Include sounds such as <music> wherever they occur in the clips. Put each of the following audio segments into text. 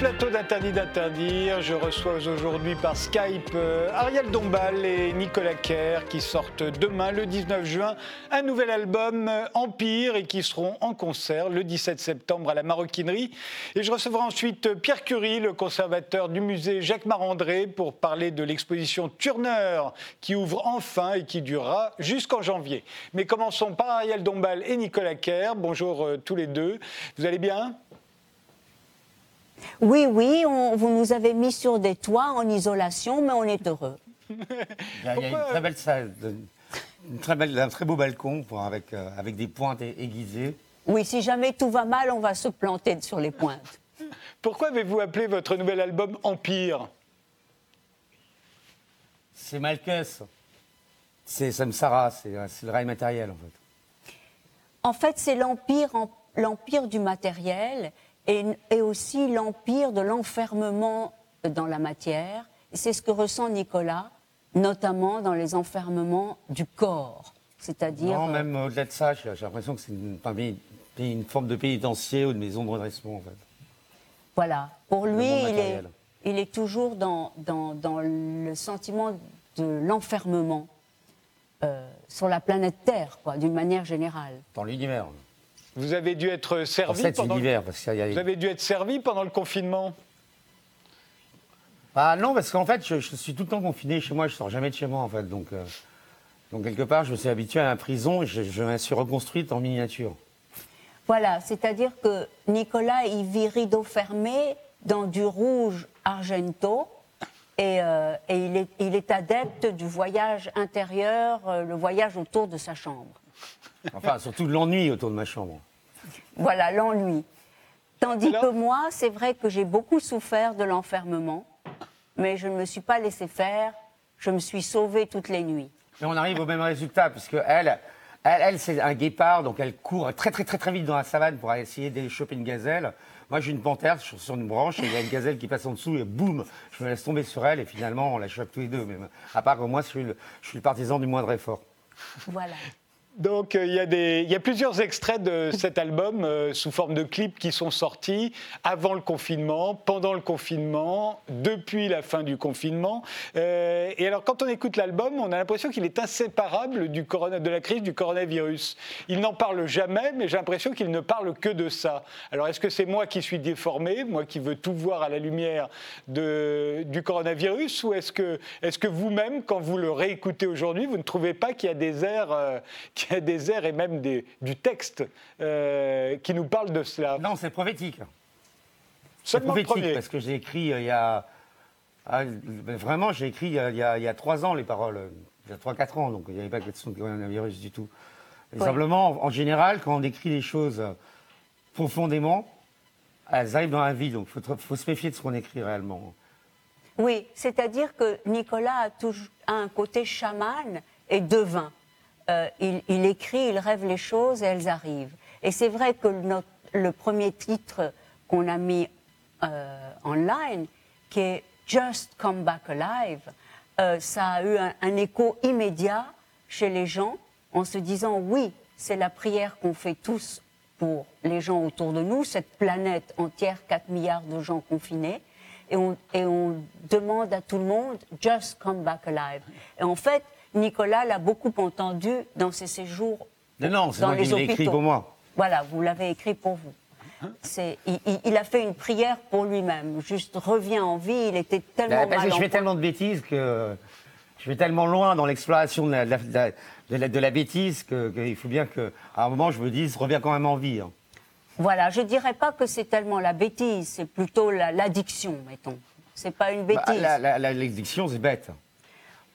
Plateau d'Interdit d'interdire. Je reçois aujourd'hui par Skype euh, Ariel Dombal et Nicolas Kerr qui sortent demain, le 19 juin, un nouvel album euh, Empire et qui seront en concert le 17 septembre à la Maroquinerie. Et je recevrai ensuite euh, Pierre Curie, le conservateur du musée Jacques Marandré, pour parler de l'exposition Turner qui ouvre enfin et qui durera jusqu'en janvier. Mais commençons par Ariel Dombal et Nicolas Kerr. Bonjour tous les deux. Vous allez bien? Oui, oui, vous nous avez mis sur des toits en isolation, mais on est heureux. il, y a, une très belle salle, très belle, un très beau balcon avec, euh, avec des pointes aiguisées. Oui, si jamais tout va mal, on va se planter sur les pointes. Pourquoi avez-vous appelé votre nouvel album Empire? C'est Malkus. C'est Samsara, c'est le rail matériel en fait. En fait, c'est l'empire, l'empire du matériel et, aussi l'empire de l'enfermement dans la matière. C'est ce que ressent Nicolas, notamment dans les enfermements du corps. C'est-à-dire. Non, même au-delà de ça, j'ai l'impression que c'est une, forme de pénitencier ou de maison de redressement, en fait. Voilà. Pour lui, il est, il est, toujours dans, dans, dans, le sentiment de l'enfermement euh, sur la planète Terre, quoi, d'une manière générale. Dans l'univers. Vous avez dû être servi pendant le... parce Vous avez dû être servi pendant le confinement bah non, parce qu'en fait, je, suis tout le temps confiné chez moi, je sors jamais de chez moi en fait, donc euh, donc quelque part, je me suis habitué à la prison et je, me suis reconstruite en miniature. Voilà, c'est-à-dire que Nicolas, il vit rideau fermé dans du rouge argento. Et, euh, et il, est, il, est, adepte du voyage intérieur, euh, le voyage autour de sa chambre. Enfin, surtout de l'ennui autour de ma chambre. Voilà, l'ennui. Tandis que moi, c'est vrai que j'ai beaucoup souffert de l'enfermement, mais je ne me suis pas laissé faire, je me suis sauvée toutes les nuits. Mais on arrive au même résultat, puisque elle, elle, c'est un guépard, donc elle court très très très très vite dans la savane pour essayer d'aller choper une gazelle. Moi, j'ai une panthère, je suis sur une branche, et il y a une gazelle qui passe en dessous, et boum, je me laisse tomber sur elle, et finalement, on la chope tous les deux. Mais à part que moi, je suis le, je suis le partisan du moindre effort. Voilà. Donc euh, il y, a des, il y, a plusieurs extraits de <laughs> cet album euh, sous forme de clips qui sont sortis avant le confinement, pendant le confinement, depuis la fin du confinement. Euh, et alors quand on écoute l'album, on a l'impression qu'il est inséparable du corona, de la crise du coronavirus. Il n'en parle jamais, mais j'ai l'impression qu'il ne parle que de ça. Alors est-ce que c'est moi qui suis déformé, moi qui veux tout voir à la lumière de, du coronavirus, ou est-ce que, est que vous-même, quand vous le réécoutez aujourd'hui, vous ne trouvez pas qu'il y a des airs il y a des airs et même du texte euh, qui nous parlent de cela. Non, c'est prophétique. C'est prophétique parce que j'ai écrit euh, il y a. Ah, vraiment, j'ai écrit il y, a, trois ans les paroles, il y a trois, quatre ans, donc il n'y avait pas question de coronavirus du tout. Simplement, en général, quand on écrit des choses profondément, elles arrivent dans la vie, donc il faut, se méfier de ce qu'on écrit réellement. Oui, c'est-à-dire que Nicolas a, toujours, un côté chaman et devin. Euh, il, écrit, il rêve les choses et elles arrivent. Et c'est vrai que le premier titre qu'on a mis euh, en ligne, qui est Just Come Back Alive, euh, ça a eu un, écho immédiat chez les gens en se disant oui, c'est la prière qu'on fait tous pour les gens autour de nous, cette planète entière, 4 milliards de gens confinés. Et on, et on demande à tout le monde, just come back alive. Et en fait, Nicolas l'a beaucoup entendu dans ses séjours non, non, moi qui l'ai écrit pour moi. Voilà, vous l'avez écrit pour vous. il, a fait une prière pour lui-même. Juste revient en vie. Il était tellement. Bah, je fais tellement de bêtises que je vais tellement loin dans l'exploration de la, de, la, bêtise qu'il faut bien qu'à un moment je me dise reviens quand même en vie. Hein. Voilà, je dirais pas que c'est tellement la bêtise, c'est plutôt l'addiction, mettons. C'est pas une bah, bêtise. L'addiction, c'est bête.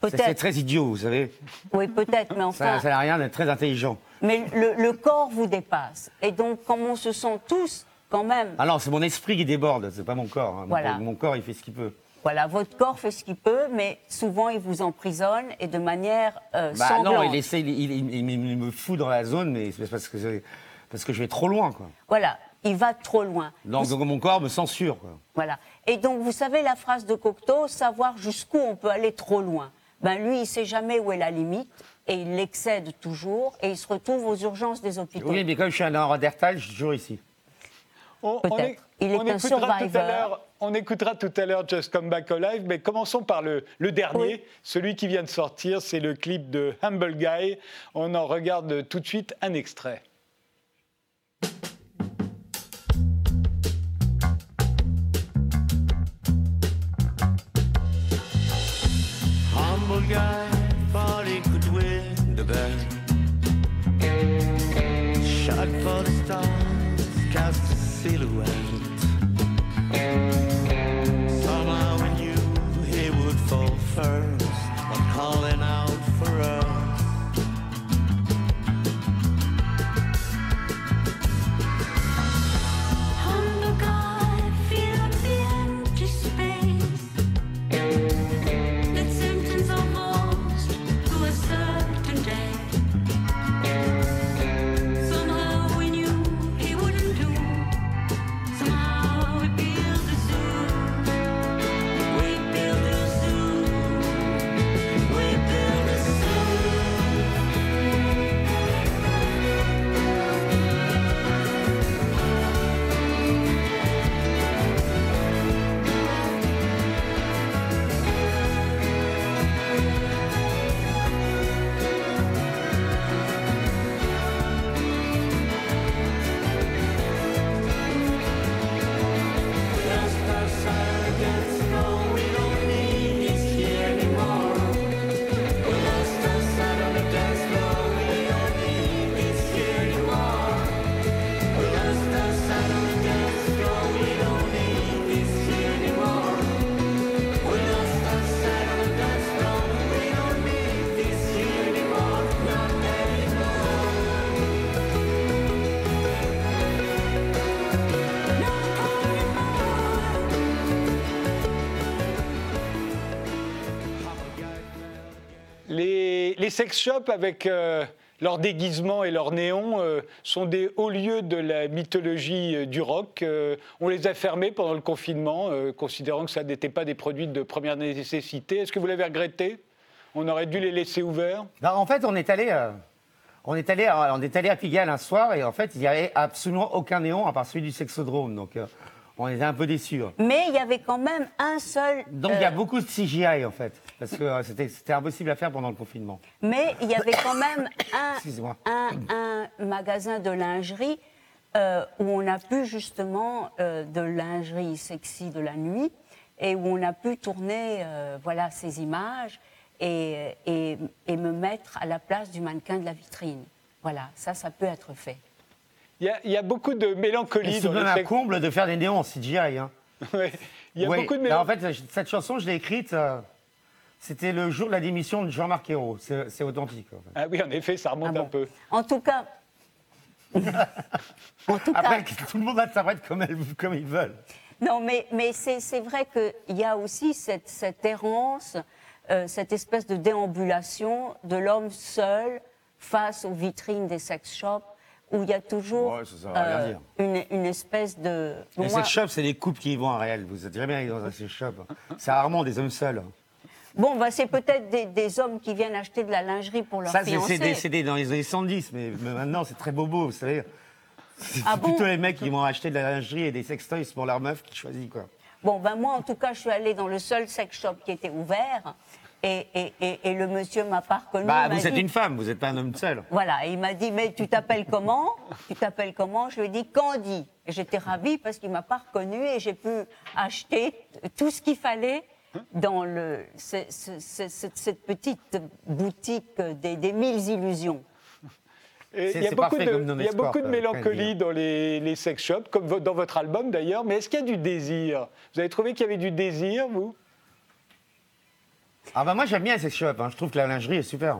C'est très idiot, vous savez. Oui, peut-être, mais enfin. Ça n'a rien d'être très intelligent. Mais le, corps vous dépasse. Et donc, comme on se sent tous, quand même. Ah non, c'est mon esprit qui déborde, c'est pas mon corps. Hein. Voilà. Mon, corps, il fait ce qu'il peut. Voilà, votre corps fait ce qu'il peut, mais souvent il vous emprisonne et de manière euh, bah Non, il essaie, il, me fout dans la zone, mais c'est parce que, parce que je vais trop loin, quoi. Voilà, il va trop loin. Donc, mon corps me censure, quoi. Voilà. Et donc, vous savez la phrase de Cocteau, savoir jusqu'où on peut aller trop loin ben lui, il ne sait jamais où est la limite et il l'excède toujours et il se retrouve aux urgences des hôpitaux. Oui, mais comme je suis un Neandertal, je suis toujours ici. peut-être. Il est un survivor. on écoutera tout à l'heure Just Come Back Alive, mais commençons par le, dernier, celui qui vient de sortir, c'est le clip de Humble Guy. On en regarde tout de suite un extrait. Guy thought he could win the bet. Shot for the les sex shops, avec euh, leur déguisement et leur néon, euh, sont des hauts lieux de la mythologie euh, du rock. on les a fermés pendant le confinement, considérant que ça n'était pas des produits de première nécessité. Est-ce que vous l'avez regretté? On aurait dû les laisser ouverts? En fait, on est allé. On est, allé, on est allé à Pigalle un soir et en fait, il n'y avait absolument aucun néon à part celui du sexodrome. Donc, on était un peu déçus. Hein. Mais il y avait quand même un seul. Donc il y a beaucoup de CGI en fait, parce que euh, c'était impossible à faire pendant le confinement. Mais il y avait quand même <coughs> un, un, magasin de lingerie euh, où on a pu justement euh, de lingerie sexy de la nuit et où on a pu tourner voilà ces images et, et, et me mettre à la place du mannequin de la vitrine. Voilà, ça, ça peut être fait. Il y, a beaucoup de mélancolie C'est un comble de faire des néons en CGI. Hein. Il y a beaucoup de mélancolie. En fait, cette chanson, je l'ai écrite. Euh, c'était le jour de la démission de Jean-Marc Ayrault. C'est authentique. Ah oui, en effet, ça remonte ah un peu. En tout cas. <laughs> en tout Après, tout le monde interprète comme, comme ils veulent. Non, mais, mais c'est vrai qu'il y a aussi cette, cette errance, euh, cette espèce de déambulation de l'homme seul face aux vitrines des sex shops où il y a toujours euh, une, espèce de. les sex shops, c'est les couples qui y vont en réel. Vous êtes très bien dans un sex shop. C'est rarement des hommes seuls. Bon, bah, c'est peut-être des, hommes qui viennent acheter de la lingerie pour leur Ça, fiancée. Ça, c'est dans les années 110, mais, maintenant, c'est très bobo, vous savez. C'est ah plutôt les mecs qui vont acheter de la lingerie et des sextoys pour leur meuf qui choisissent, quoi. Bon, ben moi, en tout cas, je suis allée dans le seul sex shop qui était ouvert. Et, le monsieur m'a pas reconnu. Bah, vous êtes une femme, vous n'êtes pas un homme seul. Voilà, il m'a dit, mais tu t'appelles comment? Tu t'appelles comment? Je lui ai dit Candy. J'étais ravie parce qu'il m'a pas reconnu et j'ai pu acheter tout ce qu'il fallait dans le, cette petite boutique des, mille illusions. Il y a beaucoup, de, y a beaucoup de, mélancolie dans les, les, sex shops, comme dans votre album d'ailleurs, mais est-ce qu'il y a du désir? Vous avez trouvé qu'il y avait du désir, vous? Ah bah moi j'aime bien ces shops, hein. je trouve que la lingerie est super.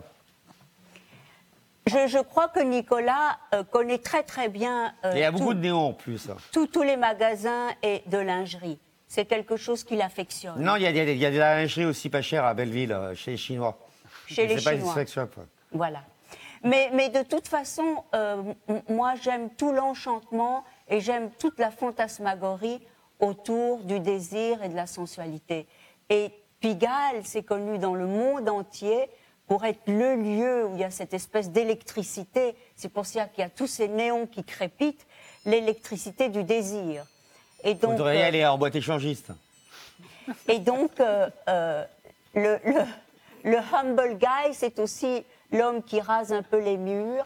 Je, crois que Nicolas euh, connaît très très bien. Euh, il y a beaucoup de néons en plus. Tous les magasins et de lingerie. C'est quelque chose qu'il affectionne. Non, il y, a, de la lingerie aussi pas chère à Belleville, euh, chez les Chinois. Chez les Chinois. Pas shop, Voilà. Mais, mais, de toute façon, moi j'aime tout l'enchantement et j'aime toute la fantasmagorie autour du désir et de la sensualité. Et Pigalle s'est connu dans le monde entier pour être le lieu où il y a cette espèce d'électricité. C'est pour ça qu'il y a tous ces néons qui crépitent, l'électricité du désir. Et donc, Vous devriez euh, aller en boîte échangiste. Et donc, euh, euh, le, le, humble guy, c'est aussi l'homme qui rase un peu les murs.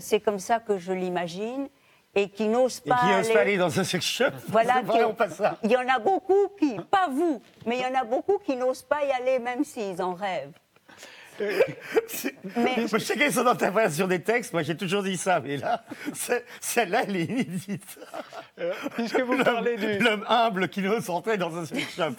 c'est comme ça que je l'imagine et qui n'ose pas, qui aller... pas aller dans un sex shop. <laughs> Voilà, pas ça. Il y en a beaucoup qui, pas vous, mais il y en a beaucoup qui n'osent pas y aller même s'ils en rêvent. Mais... Chacun sont dans ta version des textes, moi j'ai toujours dit ça, mais là, celle-là, elle est inédite. Euh, puisque vous parlez du. L'homme humble qui n'ose entrer dans un sex shop.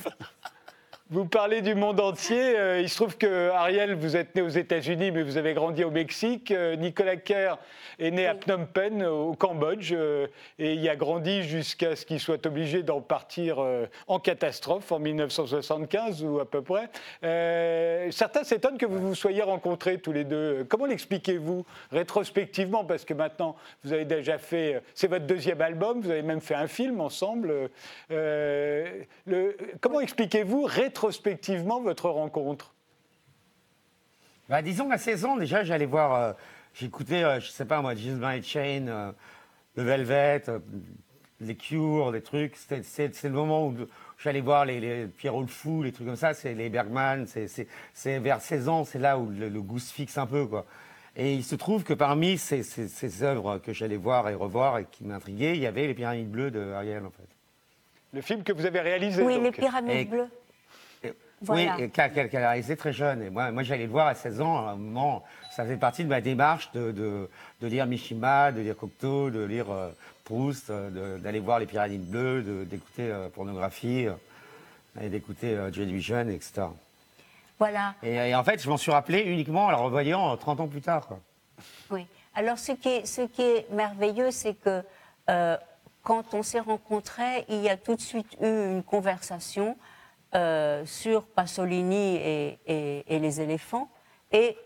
Vous parlez du monde entier. Euh, il se trouve que Ariel, vous êtes né aux États-Unis, mais vous avez grandi au Mexique. Euh, Nicolas Kerr est né à Phnom Penh, au Cambodge, euh, et il a grandi jusqu'à ce qu'il soit obligé d'en partir en catastrophe en 1975 ou à peu près. certains s'étonnent que vous vous soyez rencontrés tous les deux. Comment l'expliquez-vous rétrospectivement? Parce que maintenant, vous avez déjà fait. C'est votre deuxième album, vous avez même fait un film ensemble. Le, comment expliquez-vous rétrospectivement rétrospectivement votre rencontre bah, Disons qu'à 16 ans, déjà, j'allais voir, euh, j'écoutais, euh, je sais pas moi, Jesus My Chain, euh, le Velvet, les Cures, des trucs. C'est le moment où j'allais voir les, les Pierrot le Fou, les trucs comme ça, c'est les Bergman. C'est vers 16 ans, c'est là où le, goût se fixe un peu, quoi. Et il se trouve que parmi ces, ces, œuvres que j'allais voir et revoir et qui m'intriguaient, il y avait Les Pyramides Bleues de Ariel, en fait. Le film que vous avez réalisé. Oui, Les Pyramides Bleues. Oui, qu'elle a réalisé très jeune. Et moi, moi j'allais le voir à 16 ans, à un moment, ça fait partie de ma démarche de, de, lire Mishima, de lire Cocteau, de lire euh, Proust, euh, d'aller voir les Pyramides Bleues, d'écouter euh, pornographie, et d'écouter Joy Division, etc. Voilà. Et, en fait, je m'en suis rappelé uniquement en le revoyant 30 ans plus tard. Oui. Alors, ce qui est, ce qui est merveilleux, c'est que quand on s'est rencontrés, il y a tout de suite eu une conversation euh, sur Pasolini et, les éléphants, et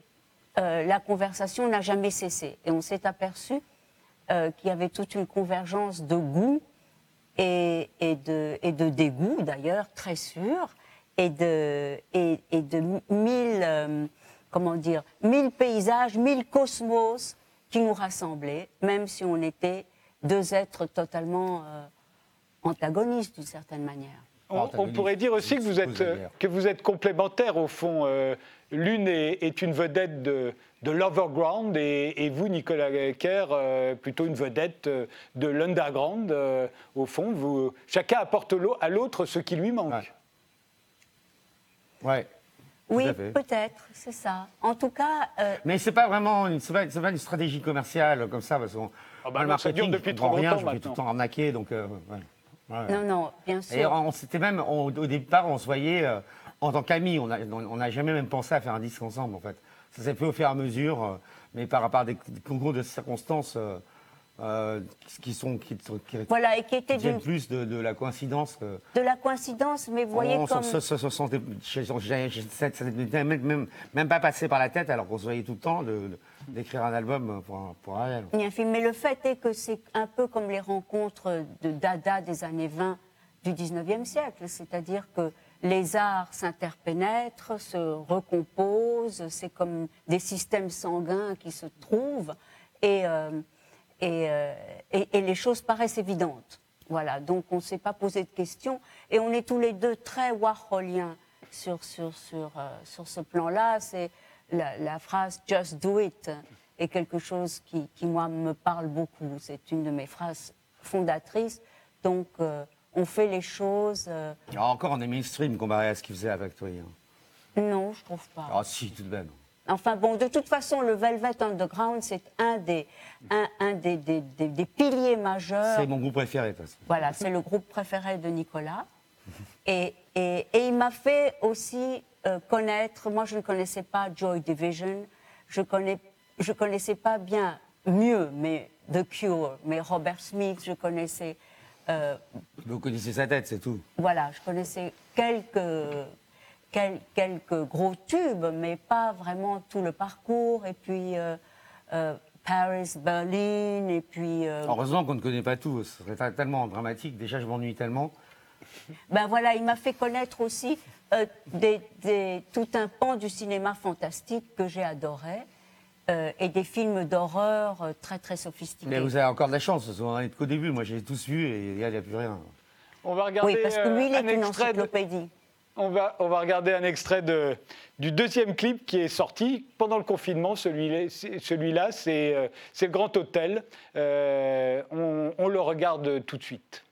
euh, la conversation n'a jamais cessé. Et on s'est aperçu euh, qu'il y avait toute une convergence de goût et, de, de dégoût, d'ailleurs, très sûr, et de, de mille, comment dire, mille paysages, mille cosmos qui nous rassemblaient, même si on était deux êtres totalement antagonistes d'une certaine manière. On, pourrait dire aussi que vous êtes, que vous êtes complémentaires au fond. Euh, l'une est, une vedette de, de l'overground et, vous, Nicolas Kerr, euh, plutôt une vedette euh, de l'underground. au fond, vous, chacun apporte à l'autre ce qui lui manque. Ouais. Oui, peut-être, c'est ça. En tout cas. Mais c'est pas vraiment, une, pas, pas, une stratégie commerciale comme ça, parce qu'on. Ah bah le marketing, depuis trop rien, je tout le temps arnaqué, donc. Non, non, bien sûr. Et on, c'était même, au départ, on se voyait euh, en tant qu'amis. On n'a jamais même pensé à faire un disque ensemble, en fait. Ça s'est fait au fur et à mesure, euh, mais par rapport à des, concours de circonstances euh, qui sont qui, voilà et qui étaient du... plus de, la coïncidence de la coïncidence mais vous voyez on, comme ça, même, même, même pas passé par la tête alors qu'on se voyait tout le temps d'écrire un album pour, pour Ariel. Mais le fait est que c'est un peu comme les rencontres de Dada des années 20 du 19e siècle, c'est-à-dire que les arts s'interpénètrent, se recomposent, c'est comme des systèmes sanguins qui se trouvent et, euh, euh, et, et, les choses paraissent évidentes. Voilà, donc on ne s'est pas posé de questions et on est tous les deux très warholiens sur, sur, sur, euh, sur ce plan-là. C'est la, phrase Just do it est quelque chose qui, moi, me parle beaucoup. C'est une de mes phrases fondatrices. Donc, euh, on fait les choses. Euh, encore, on est mainstream comparé à ce qu'il faisait avec toi. Hein. Non, je trouve pas. Ah, si, tout de même. Enfin bon, de toute façon, le Velvet Underground, c'est un des, un, un des, des, des, piliers majeurs. C'est mon groupe préféré, de toute façon. Voilà, c'est le groupe préféré de Nicolas. <laughs> Et, et, et il m'a fait aussi euh, connaître, moi je ne connaissais pas Joy Division, je ne je connaissais pas bien, mieux, mais The Cure, mais Robert Smith, je connaissais. Euh, Vous connaissez sa tête, c'est tout. Voilà, je connaissais quelques, quelques gros tubes, mais pas vraiment tout le parcours. Et puis euh, Paris, Berlin, et puis. Heureusement qu'on ne connaît pas tout, ce serait tellement dramatique. Déjà, je m'ennuie tellement. Ben voilà, il m'a fait connaître aussi euh, des, tout un pan du cinéma fantastique que j'ai adoré. Euh, et des films d'horreur euh, très très sophistiqués. Mais vous avez encore de la chance, on en est qu'au début. Moi, j'ai tous vu et il n'y a, plus rien. On va regarder. Oui, parce que lui, il est une encyclopédie. On va, regarder un extrait du deuxième clip qui est sorti pendant le confinement. Celui-là, celui c'est, c'est le Grand Hôtel. on, on le regarde tout de suite.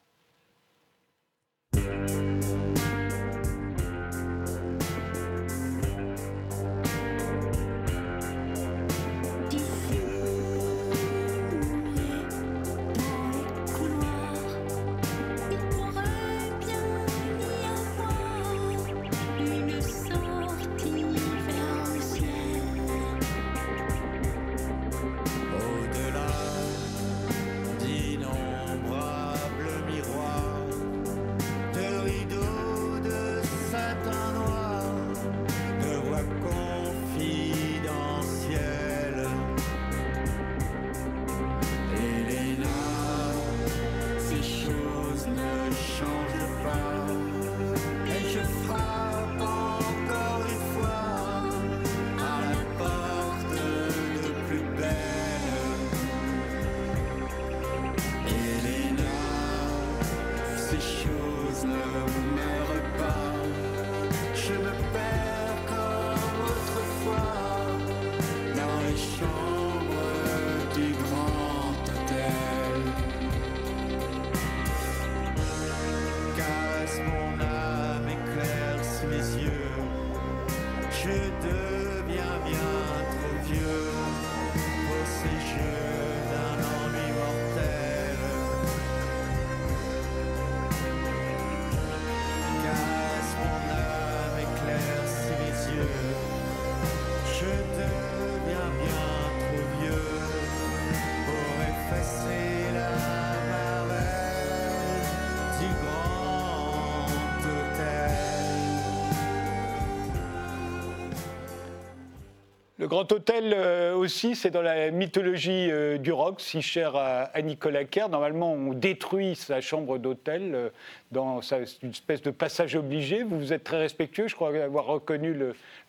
Le Grand Hôtel euh, aussi, c'est dans la mythologie euh, du rock, si cher à, Nicolas Kerr. Normalement, on détruit sa chambre d'hôtel euh, dans une espèce de passage obligé. Vous vous êtes très respectueux, je crois avoir reconnu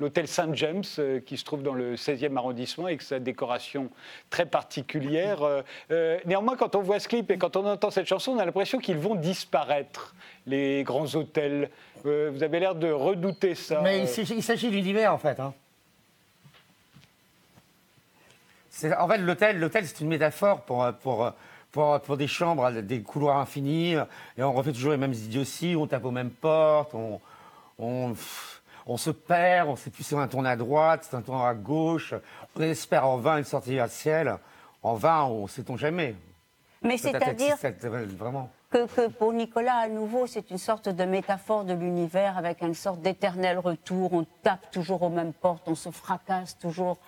l'hôtel Saint James qui se trouve dans le 16e arrondissement avec sa décoration très particulière. néanmoins, quand on voit ce clip et quand on entend cette chanson, on a l'impression qu'ils vont disparaître, les grands hôtels. vous avez l'air de redouter ça. Mais il s'agit d'univers en fait. Hein. En fait, l'hôtel, l'hôtel, c'est une métaphore pour, pour, pour, pour, des chambres, des couloirs infinis, et on refait toujours les mêmes idioties, on tape aux mêmes portes, on, on, on se perd, on ne sait plus si on a tourné à droite, si on a tourné à gauche, on espère en vain une sortie à ciel, en vain, on ne sait-on jamais. Mais c'est-à-dire vraiment. Que, que, pour Nicolas, à nouveau, c'est une sorte de métaphore de l'univers avec une sorte d'éternel retour. On tape toujours aux mêmes portes, on se fracasse toujours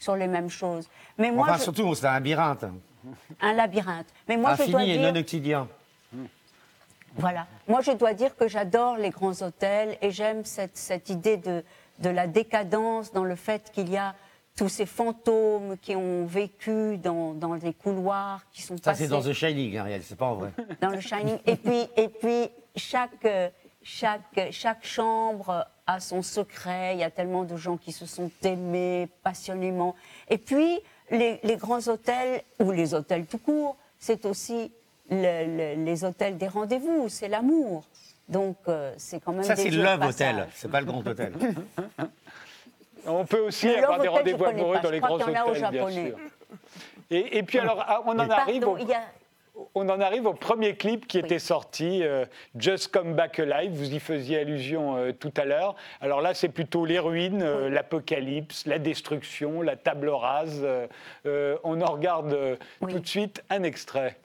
sur les mêmes choses. Mais moi, enfin, surtout, c'est un labyrinthe. Un labyrinthe. Mais moi, Infini je dois et dire... non quotidien. Voilà. Moi, je dois dire que j'adore les grands hôtels et j'aime cette, cette, idée de, de la décadence dans le fait qu'il y a tous ces fantômes qui ont vécu dans, dans des couloirs, qui sont Ça, c'est dans The Shining, Ariel, c'est pas en vrai. Dans le Shining. Et puis, et puis chaque, chaque, chaque chambre a son secret. Il y a tellement de gens qui se sont aimés passionnément. Et puis, les, grands hôtels, ou les hôtels tout court, c'est aussi les hôtels des rendez-vous, c'est l'amour. Donc, euh, c'est quand même. Ça, c'est le Love Hotel, c'est pas le Grand Hôtel. <laughs> On peut aussi avoir des rendez-vous amoureux dans les grands hôtels, bien sûr. Et, et, puis alors, ah, on en arrive. Au on en arrive au premier clip qui était sorti, euh, Just Come Back Alive. Vous y faisiez allusion euh, tout à l'heure. Alors là, c'est plutôt les ruines, euh, l'apocalypse, la destruction, la table rase. on en regarde tout de suite un extrait.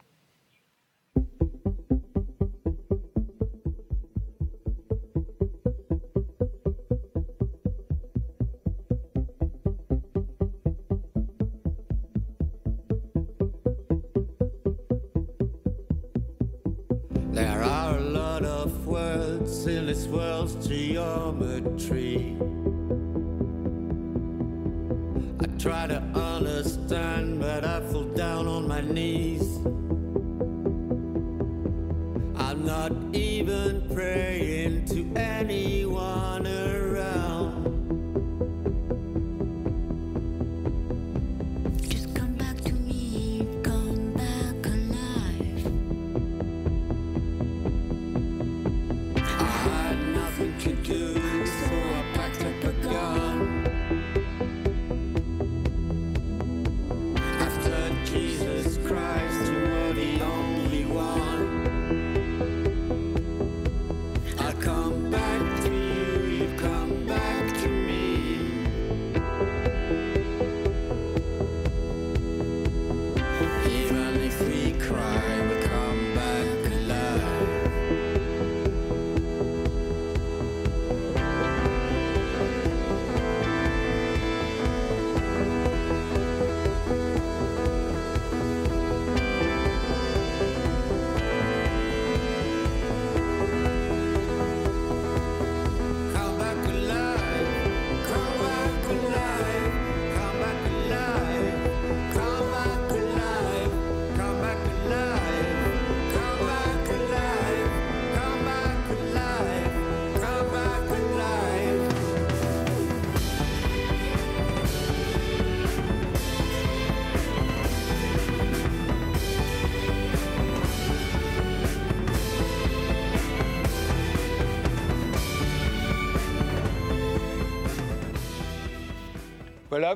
Voilà,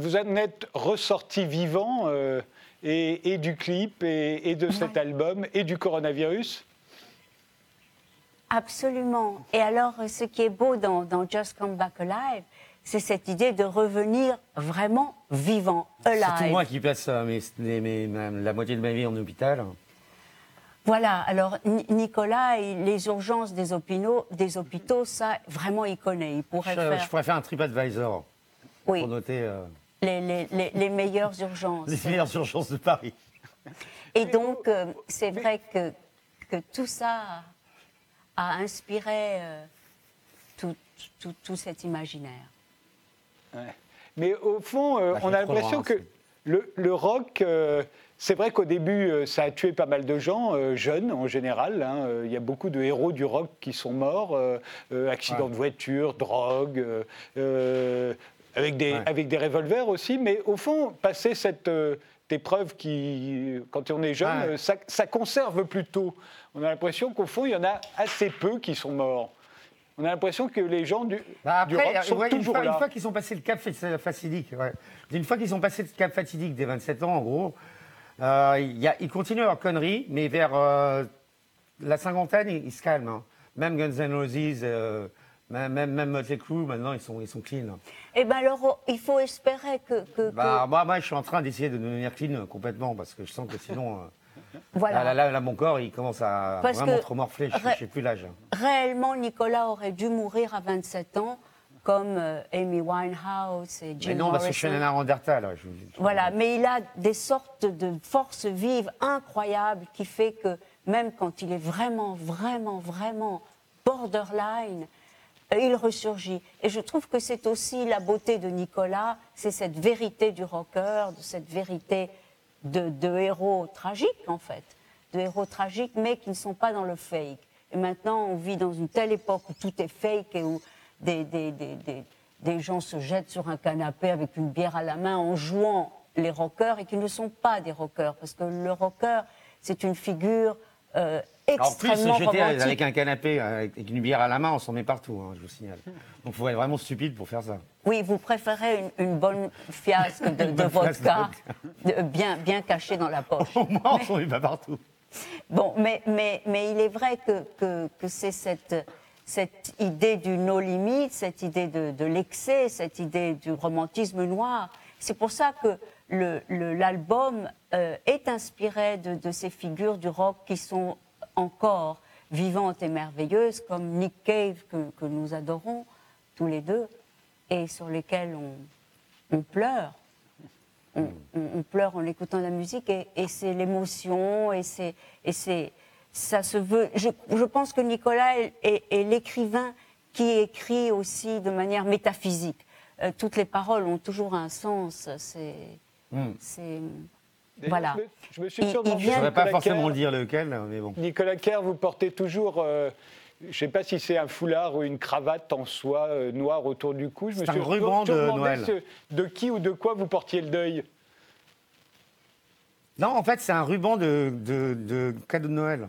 vous en, êtes ressorti vivant et, du clip et, de cet album et du coronavirus? Absolument. Et alors, ce qui est beau dans, Just Come Back Alive, c'est cette idée de revenir vraiment vivant, alive. C'est moi qui passe euh, la moitié de ma vie en hôpital. Voilà, alors Nicolas, les urgences des hôpitaux, des hôpitaux, ça, vraiment, il connaît. Il pourrait je, faire... je pourrais faire un TripAdvisor oui. pour noter... Euh, les, les, meilleures urgences. Les meilleures urgences de Paris. Et donc, euh, c'est vrai que, que tout ça a inspiré euh, tout, tout, tout, cet imaginaire. Mais au fond, euh, bah, on a l'impression que le, le rock, c'est vrai qu'au début, ça a tué pas mal de gens, jeunes en général. Hein, il y a beaucoup de héros du rock qui sont morts, accidents de voiture, drogue avec des, avec des revolvers aussi, mais au fond, passer cette euh, épreuve qui, quand on est jeune, ça, ça, conserve plutôt. On a l'impression qu'au fond, il y en a assez peu qui sont morts. On a l'impression que les gens du, bah du rock sont toujours une fois, fois qu'ils ont passé le cap fatidique, une fois qu'ils ont passé le cap fatidique des 27 ans, en gros, euh, y a, ils continuent leur connerie, mais vers euh, la cinquantaine, ils, se calment. Hein. Même Guns N' Roses, euh, même, même, même Motley Crue, maintenant, ils sont, ils sont clean. Eh bien, alors, il faut espérer que. que, bah, Moi, moi, je suis en train d'essayer de devenir clean complètement parce que je sens que sinon. Euh, voilà. Là, là, mon corps, il commence à vraiment trop morfler. Je ne sais plus l'âge. Réellement, Nicolas aurait dû mourir à 27 ans comme euh, Amy Winehouse et Jim Mais non, parce que je suis un Neandertal. Voilà, mais il a des sortes de forces vives incroyables qui fait que même quand il est vraiment, vraiment, vraiment borderline, euh, il ressurgit. Et je trouve que c'est aussi la beauté de Nicolas, c'est cette vérité du rocker, de cette vérité de, héros tragiques, en fait. De héros tragiques, mais qui ne sont pas dans le fake. Et maintenant, on vit dans une telle époque où tout est fake et où des, des, gens se jettent sur un canapé avec une bière à la main en jouant les rockers et qui ne sont pas des rockers. Parce que le rocker, c'est une figure euh, en plus, jeter avec un canapé, avec une bière à la main, on s'en met partout, hein, je vous signale. Donc il faut être vraiment stupide pour faire ça. Oui, vous préférez une, <laughs> bonne fiasque de, vodka, bien, bien cachée dans la poche. <laughs> Au moins, on s'en met pas partout. Bon, mais, mais, mais il est vrai que, que, que c'est cette, cette idée du no limit, cette idée de, de l'excès, cette idée du romantisme noir. C'est pour ça que l'album euh, est inspiré de, de, ces figures du rock qui sont encore vivantes et merveilleuses, comme Nick Cave, que, nous adorons tous les deux, et sur lesquelles on, pleure. On, pleure en écoutant la musique, et, c'est l'émotion, et c'est, ça se veut. Je, pense que Nicolas est, l'écrivain qui écrit aussi de manière métaphysique. Euh, toutes les paroles ont toujours un sens. C'est, hmm. Voilà. Je me, suis sûrement Je ne saurais pas forcément dire lequel, mais bon. Nicolas Kerr, vous portez toujours. Euh, je ne sais pas si c'est un foulard ou une cravate en soie euh, noire autour du cou. C'est un ruban de Noël. de qui ou de quoi vous portiez le deuil Non, en fait, c'est un ruban de, de, de cadeau de Noël.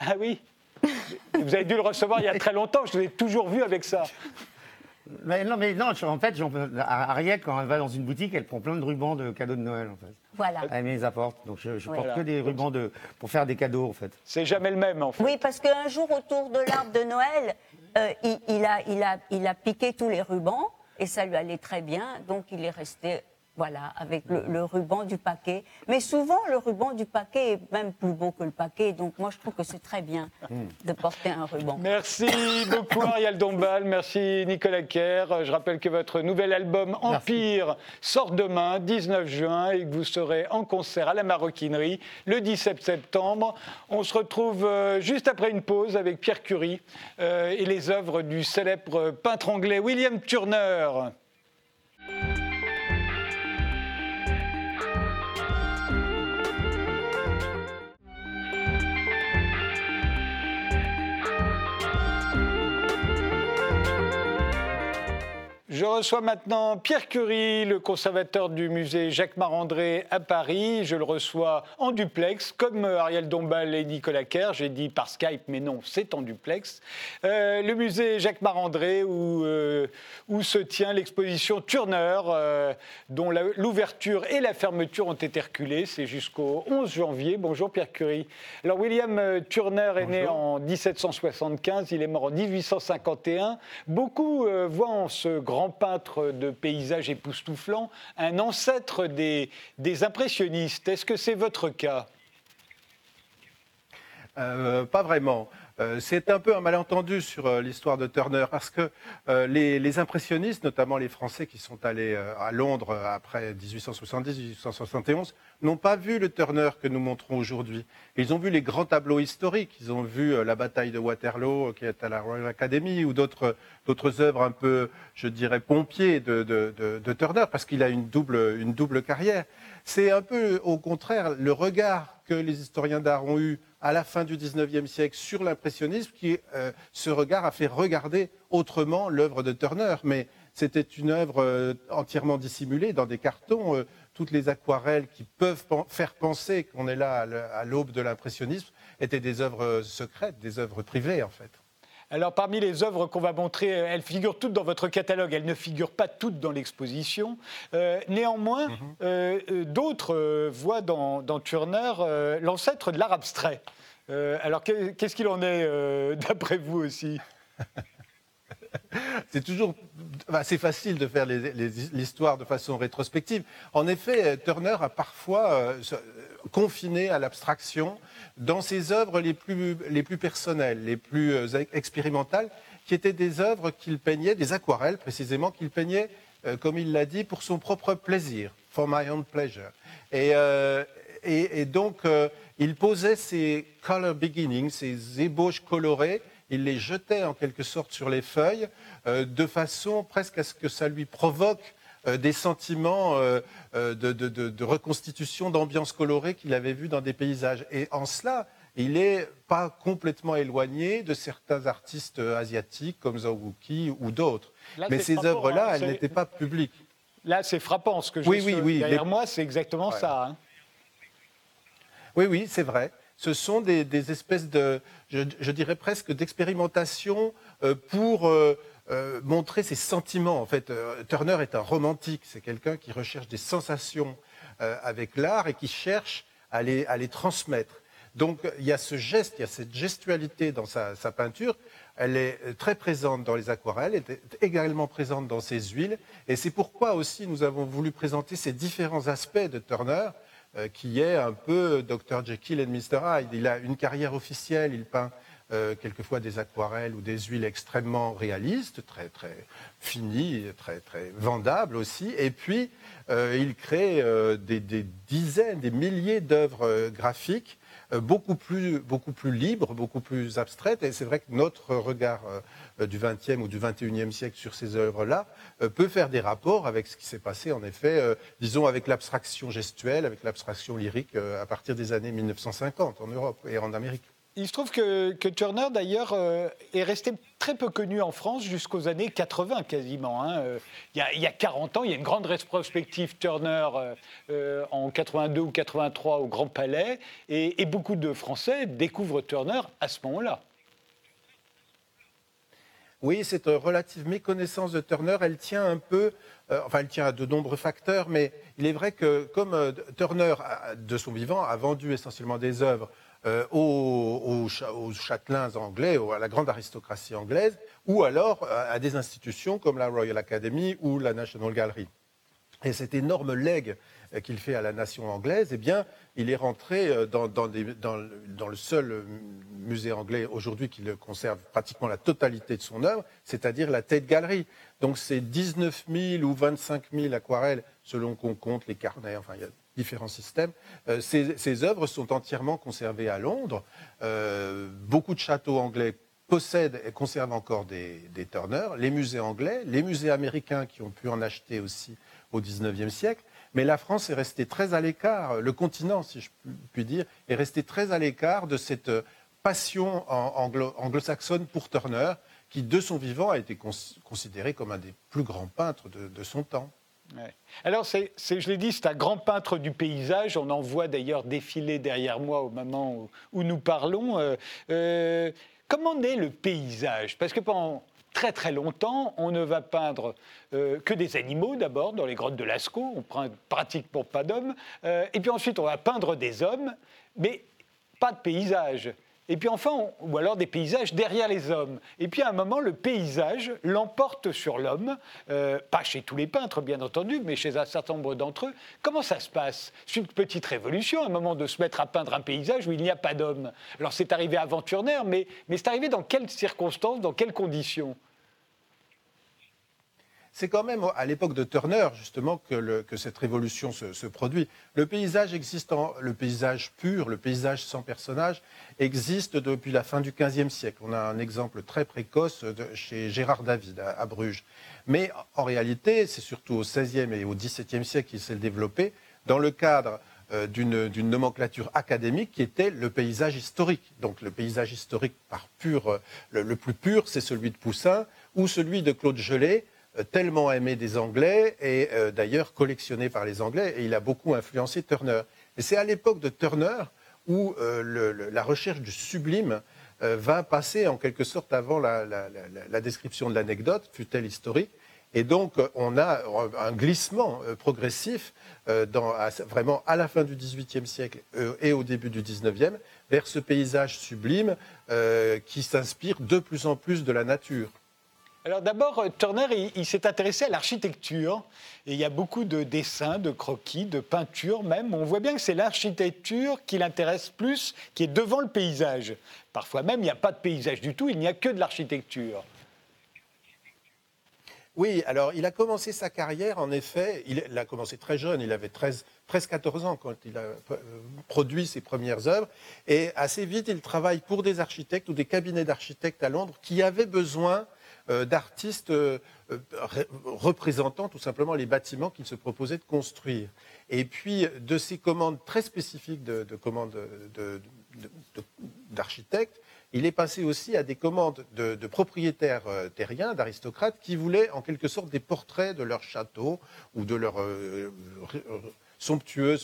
Ah oui <laughs> Vous avez dû le recevoir il y a très longtemps, je l'ai toujours vu avec ça. Mais non, mais non, en fait, Ariel, quand elle va dans une boutique, elle prend plein de rubans de cadeaux de Noël, en fait. Voilà. Elle me les apporte. Donc je, porte que des rubans de, pour faire des cadeaux, en fait. C'est jamais le même, en fait. Oui, parce qu'un jour, autour de l'arbre de Noël, euh, il, a, il, a, il a piqué tous les rubans et ça lui allait très bien. Donc il est resté voilà, avec le, ruban du paquet. Mais souvent, le ruban du paquet est même plus beau que le paquet. Donc, moi, je trouve que c'est très bien de porter un ruban. Merci beaucoup, Ariel Dombal. Merci, Nicolas Kerr. Je rappelle que votre nouvel album Empire sort demain, 19 juin, et que vous serez en concert à la Maroquinerie le 17 septembre. On se retrouve euh, juste après une pause avec Pierre Curie euh, et les œuvres du célèbre peintre anglais William Turner. Je reçois maintenant Pierre Curie, le conservateur du musée Jacques Marandré à Paris. Je le reçois en duplex, comme Ariel Dombal et Nicolas Kerr. J'ai dit par Skype, mais non, c'est en duplex. Euh, le musée Jacques Marandré, où, euh, où se tient l'exposition Turner, euh, dont l'ouverture et la fermeture ont été reculées. C'est jusqu'au 11 janvier. Bonjour Pierre Curie. Alors William Turner est né en 1775, il est mort en 1851. Beaucoup voient en ce grand peintre de paysages époustouflants, un ancêtre des, des impressionnistes. Est-ce que c'est votre cas? Euh, Pas vraiment. Euh, c'est un peu un malentendu sur euh, l'histoire de Turner parce que euh, les, impressionnistes, notamment les Français qui sont allés à Londres après 1870-1871, n'ont pas vu le Turner que nous montrons aujourd'hui. Ils ont vu les grands tableaux historiques. Ils ont vu la bataille de Waterloo qui est à la Royal Academy ou d'autres œuvres un peu, je dirais, pompiers de, de Turner parce qu'il a une double, une double carrière. C'est un peu au contraire le regard que les historiens d'art ont eu à la fin du XIXe siècle sur l'impressionnisme qui, euh, ce regard a fait regarder autrement l'œuvre de Turner. Mais c'était une œuvre euh, entièrement dissimulée dans des cartons. Euh, toutes les aquarelles qui peuvent faire penser qu'on est là à l'aube de l'impressionnisme étaient des œuvres secrètes, des œuvres privées en fait. Alors, parmi les œuvres qu'on va montrer, elles figurent toutes dans votre catalogue. Elles ne figurent pas toutes dans l'exposition. néanmoins, mhm. d'autres voient dans, dans Turner l'ancêtre de l'art abstrait. Euh, alors, qu'est-ce qu'il en est euh, <laughs> d'après vous aussi? <laughs> C'est toujours assez facile de faire l'histoire de façon rétrospective. En effet, Turner a parfois euh, confiné à l'abstraction dans ses œuvres les plus, les plus personnelles, les plus expérimentales, qui étaient des œuvres qu'il peignait, des aquarelles précisément, qu'il peignait, comme il l'a dit, pour son propre plaisir, for my own pleasure. Et, et, donc, euh, il posait ses color beginnings, ses ébauches colorées, il les jetait en quelque sorte sur les feuilles, euh, de façon presque à ce que ça lui provoque euh, des sentiments de, reconstitution, d'ambiance colorée qu'il avait vus dans des paysages. Et en cela, il n'est pas complètement éloigné de certains artistes asiatiques comme Zhou ou d'autres. Mais ces œuvres-là, hein, elles n'étaient pas publiques. Là, c'est frappant. Ce que je oui, oui, oui, derrière moi, c'est exactement ça. Hein. Oui, oui, c'est vrai. Ce sont des, espèces de, je, dirais presque, d'expérimentation euh, pour euh, euh, montrer ses sentiments. En fait, Turner est un romantique. C'est quelqu'un qui recherche des sensations avec l'art et qui cherche à les, transmettre. Donc, il y a ce geste, il y a cette gestualité dans sa, sa peinture. Elle est très présente dans les aquarelles, elle est également présente dans ses huiles. Et c'est pourquoi aussi nous avons voulu présenter ces différents aspects de Turner euh, qui est un peu Dr. Jekyll et Mr. Hyde. Il a une carrière officielle, il peint euh, quelquefois des aquarelles ou des huiles extrêmement réalistes, très très finies, très très vendables aussi. Et puis euh, il crée des, des, dizaines, des milliers d'œuvres graphiques beaucoup plus, beaucoup plus libres, beaucoup plus abstraites. Et c'est vrai que notre regard euh, du XXe ou du XXIe siècle sur ces œuvres-là euh, peut faire des rapports avec ce qui s'est passé, en effet, euh, disons, avec l'abstraction gestuelle, avec l'abstraction lyrique à partir des années 1950 en Europe et en Amérique. Il se trouve que, Turner, d'ailleurs, est resté très peu connu en France jusqu'aux années 80 quasiment. Hein. Il, y a, 40 ans, il y a une grande rétrospective Turner en 82 ou 83 au Grand Palais, et beaucoup de Français découvrent Turner à ce moment-là. Oui, cette relative méconnaissance de Turner, elle tient un peu, euh, enfin, elle tient à de nombreux facteurs, mais il est vrai que comme euh, Turner, de son vivant, a vendu essentiellement des œuvres euh, aux, châtelains anglais, à la grande aristocratie anglaise, ou alors à des institutions comme la Royal Academy ou la National Gallery. Et cet énorme legs qu'il fait à la nation anglaise, eh bien, il est rentré euh, dans, le seul euh, musée anglais aujourd'hui qui conserve pratiquement la totalité de son œuvre, c'est-à-dire la Tate Gallery. Donc c'est 19 000 ou 25 000 aquarelles selon qu'on compte les carnets, différents systèmes. Euh, ces, œuvres sont entièrement conservées à Londres. beaucoup de châteaux anglais possèdent et conservent encore des, des Turner, les musées anglais, les musées américains qui ont pu en acheter aussi au XIXe siècle. Mais la France est restée très à l'écart, le continent, si je puis dire, est resté très à l'écart de cette passion anglo-saxonne pour Turner, qui, de son vivant, a été considéré comme un des plus grands peintres de, son temps. Alors, je l'ai dit, c'est un grand peintre du paysage. On en voit d'ailleurs défiler derrière moi au moment où, nous parlons. Euh, euh, comment naît le paysage? Parce que pendant très très longtemps, on ne va peindre euh, que des animaux d'abord dans les grottes de Lascaux, on pratique pour pas d'hommes, et puis ensuite on va peindre des hommes, mais pas de paysage. Et puis enfin, ou alors des paysages derrière les hommes. Et puis à un moment, le paysage l'emporte sur l'homme, euh, pas chez tous les peintres bien entendu, mais chez un certain nombre d'entre eux. Comment ça se passe? C'est une petite révolution, à un moment de se mettre à peindre un paysage où il n'y a pas d'homme. Alors c'est arrivé avant Turner, mais, mais c'est arrivé dans quelles circonstances, dans quelles conditions? C'est quand même à l'époque de Turner, justement, que, cette révolution se, produit. Le paysage existant, le paysage pur, le paysage sans personnage, existe depuis la fin du XVe siècle. On a un exemple très précoce chez Gérard David à, Bruges. Mais en réalité, c'est surtout au XVIe et au XVIIe siècle qu'il s'est développé dans le cadre euh, d'une nomenclature académique qui était le paysage historique. Donc le paysage historique par pur, euh, le plus pur, c'est celui de Poussin ou celui de Claude Gelée, tellement aimé des Anglais et euh, d'ailleurs collectionné par les Anglais, et il a beaucoup influencé Turner. Et c'est à l'époque de Turner où euh, la recherche du sublime va passer en quelque sorte avant la, description de l'anecdote, fut-elle historique. Et donc, on a un glissement progressif vraiment à la fin du XVIIIe siècle et au début du XIXe vers ce paysage sublime qui s'inspire de plus en plus de la nature. Alors d'abord, euh, Turner, il, s'est intéressé à l'architecture. Et il y a beaucoup de dessins, de croquis, de peintures même. On voit bien que c'est l'architecture qui l'intéresse plus, qui est devant le paysage. Parfois même, il n'y a pas de paysage du tout, il n'y a que de l'architecture. Oui, alors il a commencé sa carrière, en effet, il a commencé très jeune, il avait 13, 13-14 ans quand il a euh, produit ses premières œuvres, et assez vite il travaille pour des architectes ou des cabinets d'architectes à Londres qui avaient besoin d'artistes euh, représentant tout simplement les bâtiments qu'il se proposait de construire. Et puis de ces commandes très spécifiques de, commandes d'architectes, il est passé aussi à des commandes de, propriétaires euh, terriens, d'aristocrates, qui voulaient en quelque sorte des portraits de leur château ou de leur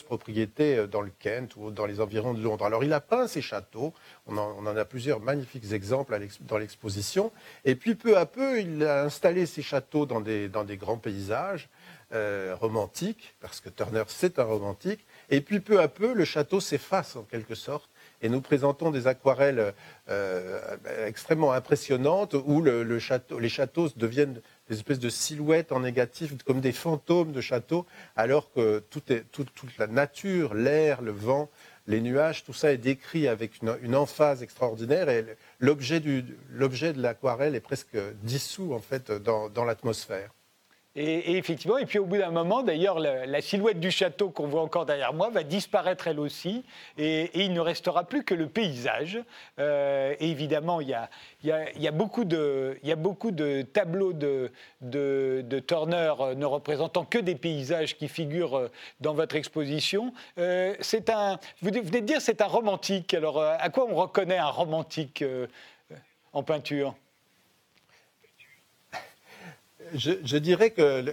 propriétés euh, dans le Kent ou dans les environs de Londres. Alors il a peint ces châteaux, on en, a plusieurs magnifiques exemples dans l'exposition, et puis peu à peu il a installé ces châteaux dans des, grands paysages euh, romantiques, parce que Turner c'est un romantique, et puis peu à peu le château s'efface en quelque sorte, et nous présentons des aquarelles euh, extrêmement impressionnantes où les châteaux deviennent des espèces de silhouettes en négatif, comme des fantômes de châteaux, alors que toute la nature, l'air, le vent, les nuages, tout ça est décrit avec une, emphase extraordinaire et l'objet de l'aquarelle est presque dissous en fait dans l'atmosphère. Et, effectivement, et puis au bout d'un moment, d'ailleurs, la, silhouette du château qu'on voit encore derrière moi va disparaître elle aussi, et, il ne restera plus que le paysage. Euh, et évidemment, il y, a, beaucoup de, tableaux de, Turner euh, ne représentant que des paysages qui figurent euh, dans votre exposition. vous venez de dire c'est un romantique. Alors, à quoi on reconnaît un romantique en peinture? Je, dirais que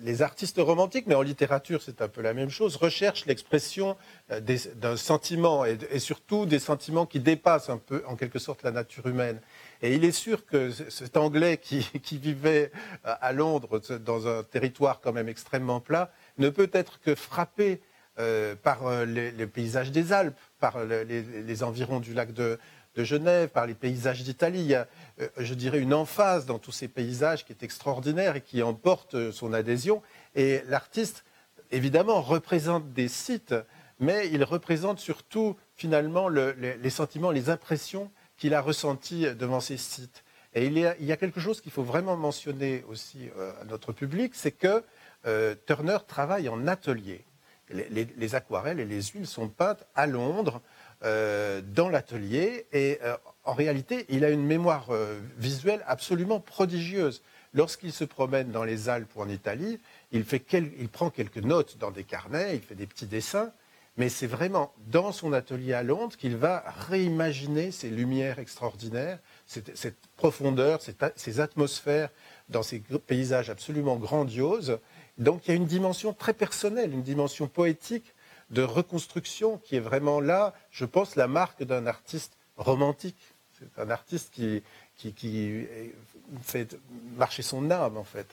les artistes romantiques, mais en littérature c'est un peu la même chose, recherchent l'expression euh, d'un sentiment et, surtout des sentiments qui dépassent un peu en quelque sorte la nature humaine. Et il est sûr que cet Anglais qui, <laughs> vivait à Londres dans un territoire quand même extrêmement plat ne peut être que frappé euh, par euh, les, paysages des Alpes, par les environs du lac de, de Genève, par les paysages d'Italie. Il y a, euh, je dirais, une emphase dans tous ces paysages qui est extraordinaire et qui emporte euh, son adhésion. Et l'artiste, évidemment, représente des sites, mais il représente surtout, finalement, les, sentiments, les impressions qu'il a ressenties devant ces sites. Et il y a, quelque chose qu'il faut vraiment mentionner aussi euh, à notre public, c'est que Turner travaille en atelier. les, aquarelles et les huiles sont peintes à Londres euh, dans l'atelier et euh, en réalité, il a une mémoire euh, visuelle absolument prodigieuse. Lorsqu'il se promène dans les Alpes ou en Italie, il, prend quelques notes dans des carnets, il fait des petits dessins, Mais c'est vraiment dans son atelier à Londres qu'il va réimaginer ces lumières extraordinaires, cette, profondeur, ces atmosphères dans ces paysages absolument grandioses. Donc il y a une dimension très personnelle, une dimension poétique de reconstruction qui est vraiment là, je pense, la marque d'un artiste romantique. C'est un artiste qui, qui, qui fait marcher son âme, en fait.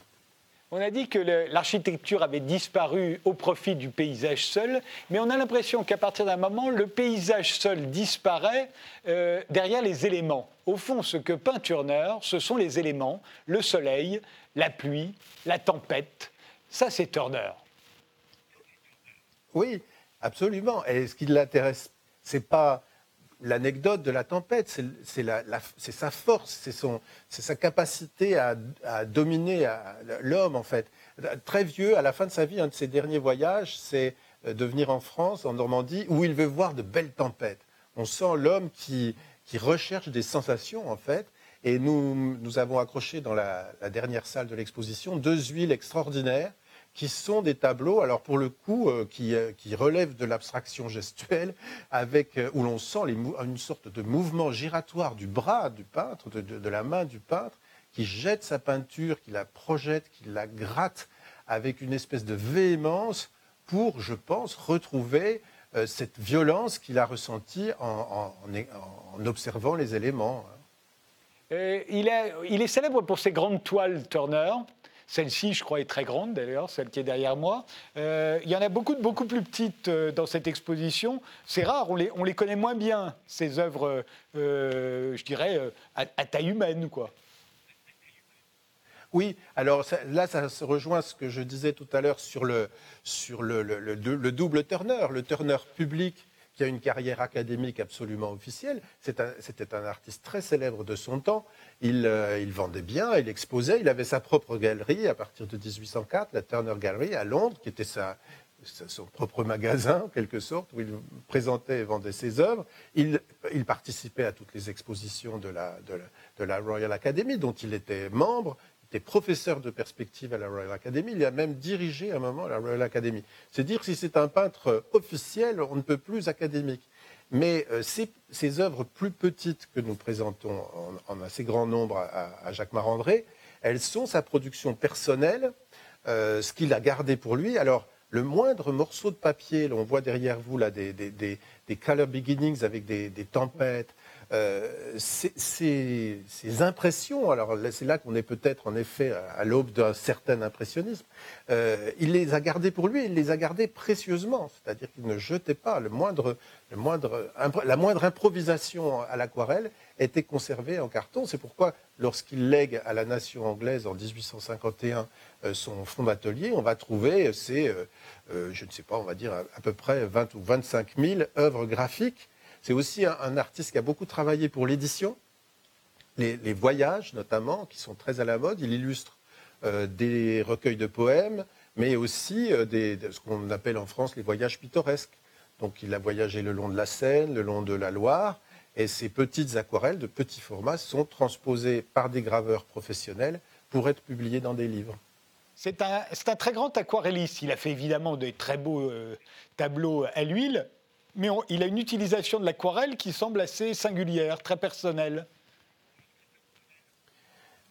On a dit que l'architecture avait disparu au profit du paysage seul, mais on a l'impression qu'à partir d'un moment, le paysage seul disparaît euh, derrière les éléments. Au fond, ce que peint Turner, ce sont les éléments, le soleil, la pluie, la tempête. Ça, c'est Turner. Oui, absolument. Et ce qui l'intéresse, c'est pas l'anecdote de la tempête, c'est sa force, c'est sa capacité à, dominer l'homme, en fait. Très vieux, à la fin de sa vie, un de ses derniers voyages, c'est euh, de venir en France, en Normandie, où il veut voir de belles tempêtes. On sent l'homme qui, recherche des sensations, en fait. Et nous, nous avons accroché dans la dernière salle de l'exposition deux huiles extraordinaires qui sont des tableaux, alors pour le coup, euh, qui, euh, relèvent de l'abstraction gestuelle, avec, euh, où l'on sent une sorte de mouvement giratoire du bras du peintre, de, la main du peintre, qui jette sa peinture, qui la projette, qui la gratte avec une espèce de véhémence pour, je pense, retrouver cette violence qu'il a ressentie en, en, observant les éléments. il, est, il est célèbre pour ses grandes toiles Turner. Celle-ci, je crois, est très grande d'ailleurs, celle qui est derrière moi. Euh, il y en a beaucoup, beaucoup plus petites euh, dans cette exposition. C'est rare, on les, on les connaît moins bien, ces œuvres, euh, je dirais, à, taille humaine. quoi. Oui, alors là, ça se rejoint ce que je disais tout à l'heure sur, le, sur le, le, double Turner, le Turner public qui a une carrière académique absolument officielle. C'était un, artiste très célèbre de son temps. Euh, il, vendait bien, il exposait, il avait sa propre galerie à partir de 1804, la Turner Gallery à Londres, qui était son propre magasin, en quelque sorte, où il présentait et vendait ses œuvres. Il, participait à toutes les expositions de la, de la Royal Academy, dont il était membre était professeur de perspective à la Royal Academy. Il a même dirigé à un moment la Royal Academy. C'est dire si c'est un peintre officiel, on ne peut plus académique. Mais euh, ces, œuvres plus petites que nous présentons en, assez grand nombre à, Jacques Marandré, elles sont sa production personnelle, euh, ce qu'il a gardé pour lui. Alors, le moindre morceau de papier, on voit derrière vous là, des, des, color beginnings avec des, tempêtes, euh, ces, impressions, alors c'est là qu'on est peut-être en effet à l'aube d'un certain impressionnisme, euh, il les a gardées pour lui, il les a gardées précieusement, c'est-à-dire qu'il ne jetait pas le moindre, la moindre improvisation à l'aquarelle était conservée en carton. C'est pourquoi lorsqu'il lègue à la nation anglaise en 1851 euh, son fonds d'atelier, on va trouver ces, je ne sais pas, on va dire à, peu près 20 ou 25 000 œuvres graphiques c'est aussi un, artiste qui a beaucoup travaillé pour l'édition, les, voyages notamment, qui sont très à la mode. Il illustre euh, des recueils de poèmes, mais aussi euh, des, ce qu'on appelle en France les voyages pittoresques. Donc il a voyagé le long de la Seine, le long de la Loire, et ces petites aquarelles de petits formats sont transposées par des graveurs professionnels pour être publiées dans des livres. C'est un, très grand aquarelliste. Il a fait évidemment de très beaux euh, tableaux à l'huile, mais il a une utilisation de l'aquarelle qui semble assez singulière, très personnelle.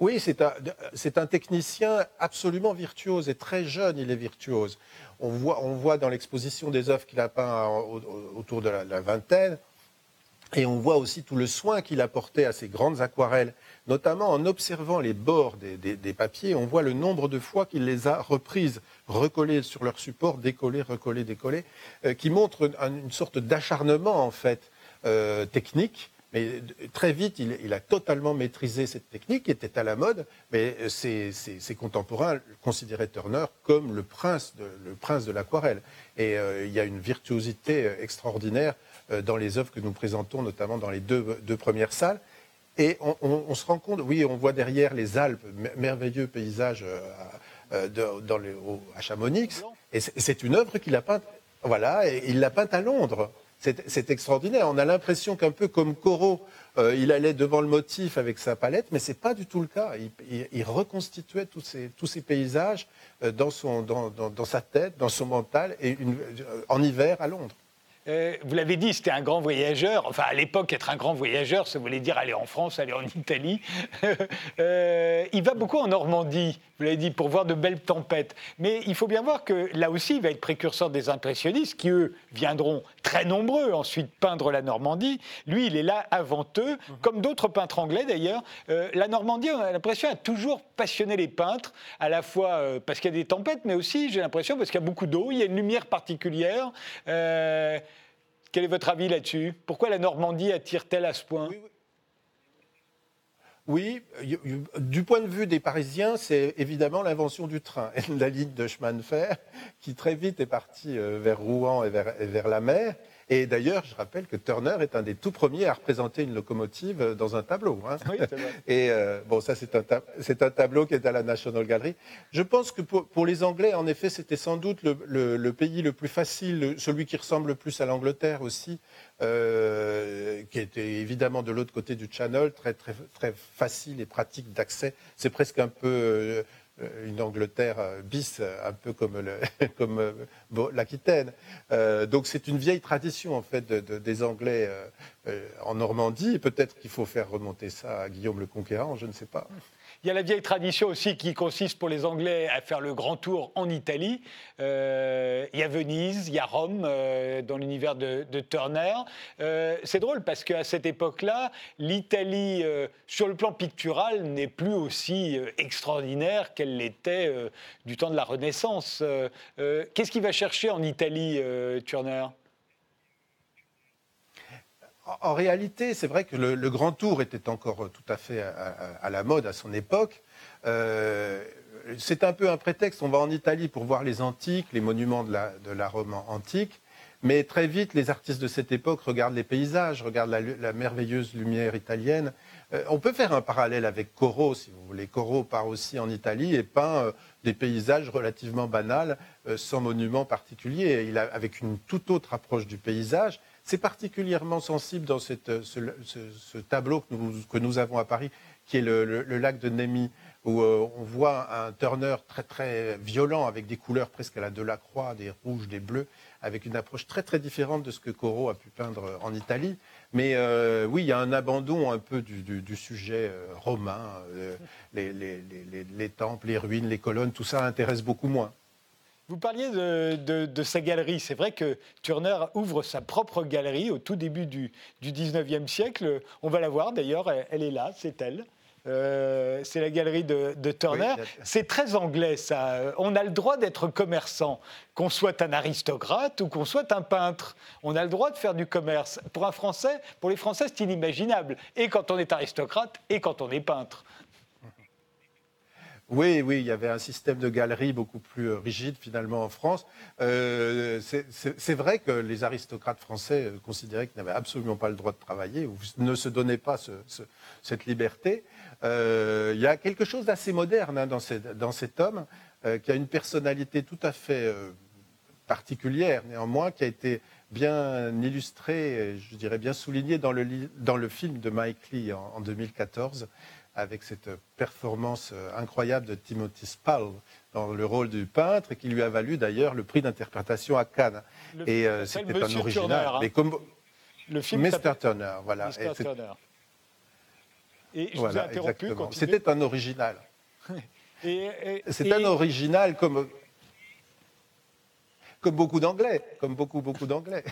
Oui, c'est un, un, technicien absolument virtuose et très jeune, il est virtuose. On voit, dans l'exposition des œuvres qu'il a peint autour de la, vingtaine, et on voit aussi tout le soin qu'il a porté à ces grandes aquarelles, notamment en observant les bords des, papiers, on voit le nombre de fois qu'il les a reprises recollés sur leur support, décollés, recollés, décollés, euh, qui montre une, sorte d'acharnement en fait euh, technique. Mais très vite, il, a totalement maîtrisé cette technique qui était à la mode, mais euh, ses, contemporains considéraient Turner comme le prince de, le prince de l'aquarelle. Et il y a une virtuosité extraordinaire dans les œuvres que nous présentons, notamment dans les deux, deux premières salles. Et on, se rend compte, oui, on voit derrière les Alpes, merveilleux paysage euh, dans à Chamonix. Et c'est une œuvre qu'il a peinte, voilà, et il l'a peinte à Londres. C'est extraordinaire. On a l'impression qu'un peu comme Corot, euh, il allait devant le motif avec sa palette, mais c'est pas du tout le cas. Il, reconstituait tous ces, tous ces paysages euh, dans, son, dans, dans, sa tête, dans son mental, et en hiver à Londres. Euh, vous l'avez dit, c'était un grand voyageur. Enfin, à l'époque, être un grand voyageur, ça voulait dire aller en France, aller en Italie. <laughs> Euh, il va beaucoup en Normandie, vous l'avez dit, pour voir de belles tempêtes. Mais il faut bien voir que là aussi, il va être précurseur des impressionnistes, qui eux viendront très nombreux ensuite peindre la Normandie. Lui, il est là avant eux, comme d'autres peintres anglais d'ailleurs. la Normandie, on a l'impression, a toujours passionné les peintres, à la fois parce qu'il y a des tempêtes, mais aussi, j'ai l'impression, parce qu'il y a beaucoup d'eau, il y a une lumière particulière. Euh, quel est votre avis là-dessus? Pourquoi la Normandie attire-t-elle à ce point? Oui, du point de vue des Parisiens, c'est évidemment l'invention du train et de la ligne de chemin de fer qui très vite est partie euh, vers Rouen et vers la mer. Et d'ailleurs, je rappelle que Turner est un des tout premiers à représenter une locomotive dans un tableau. Hein. Oui, vrai. <laughs> Et euh, bon, ça, c'est un, un, tableau qui est à la National Gallery. Je pense que pour, les Anglais, en effet, c'était sans doute le, pays le plus facile, celui qui ressemble le plus à l'Angleterre aussi, euh, qui était évidemment de l'autre côté du Channel, très, très, très facile et pratique d'accès. C'est presque un peu. Euh, une Angleterre euh, bis, euh, un peu comme, <laughs> comme l'Aquitaine. donc c'est une vieille tradition en fait des Anglais en Normandie. Peut-être qu'il faut faire remonter ça à Guillaume le Conquérant, je ne sais pas. Il y a la vieille tradition aussi qui consiste pour les Anglais à faire le grand tour en Italie. Euh, il y a Venise, il y a Rome euh, dans l'univers de, Turner. Euh, c'est drôle parce qu'à cette époque-là, l'Italie, sur le plan pictural, n'est plus aussi extraordinaire qu'elle l'était du temps de la Renaissance. Qu'est-ce qu'il va chercher en Italie, Turner? En réalité, c'est vrai que le, Grand Tour était encore tout à fait à, la mode à son époque. Euh, c'est un peu un prétexte. On va en Italie pour voir les antiques, les monuments de la, Rome antique. Mais très vite, les artistes de cette époque regardent les paysages, regardent la, merveilleuse lumière italienne. Euh, on peut faire un parallèle avec Corot, si vous voulez. Corot part aussi en Italie et peint euh, des paysages relativement banals, sans monument particulier, il a, avec une toute autre approche du paysage. C'est particulièrement sensible dans ce, tableau que nous, avons à Paris, qui est le, lac de Nemi, où euh, on voit un Turner très très violent avec des couleurs presque à la Delacroix, des rouges, des bleus, avec une approche très très différente de ce que Corot a pu peindre en Italie. Mais euh, oui, il y a un abandon un peu du, sujet euh, romain, les, temples, les ruines, les colonnes, tout ça intéresse beaucoup moins. Vous parliez de, sa galerie. C'est vrai que Turner ouvre sa propre galerie au tout début du, du 19e siècle. On va la voir d'ailleurs, elle, est là, c'est elle. Euh, c'est la galerie de, Turner. c'est très anglais, ça. On a le droit d'être commerçant, qu'on soit un aristocrate ou qu'on soit un peintre. On a le droit de faire du commerce. Pour un Français, pour les Français, c'est inimaginable. Et quand on est aristocrate, et quand on est peintre. Oui, oui, il y avait un système de galerie beaucoup plus euh, rigide finalement en France. Euh, c'est vrai que les aristocrates français euh, considéraient qu'ils n'avaient absolument pas le droit de travailler ou ne se donnaient pas cette liberté. il y a quelque chose d'assez moderne hein, dans, cet homme qui a une personnalité tout à fait particulière néanmoins, qui a été bien illustrée, je dirais bien soulignée dans le, film de Mike Lee en 2014 avec cette performance euh, incroyable de Timothy Spall dans le rôle du peintre, et qui lui a valu d'ailleurs le prix d'interprétation à Cannes. et euh, c'était un original. Hein. Mais comme... Le film Mr. Turner, voilà. Mr. Turner. Et je vous ai interrompu. C'était un original. <laughs> <laughs> C'est un original comme comme beaucoup d'anglais, comme beaucoup beaucoup d'anglais.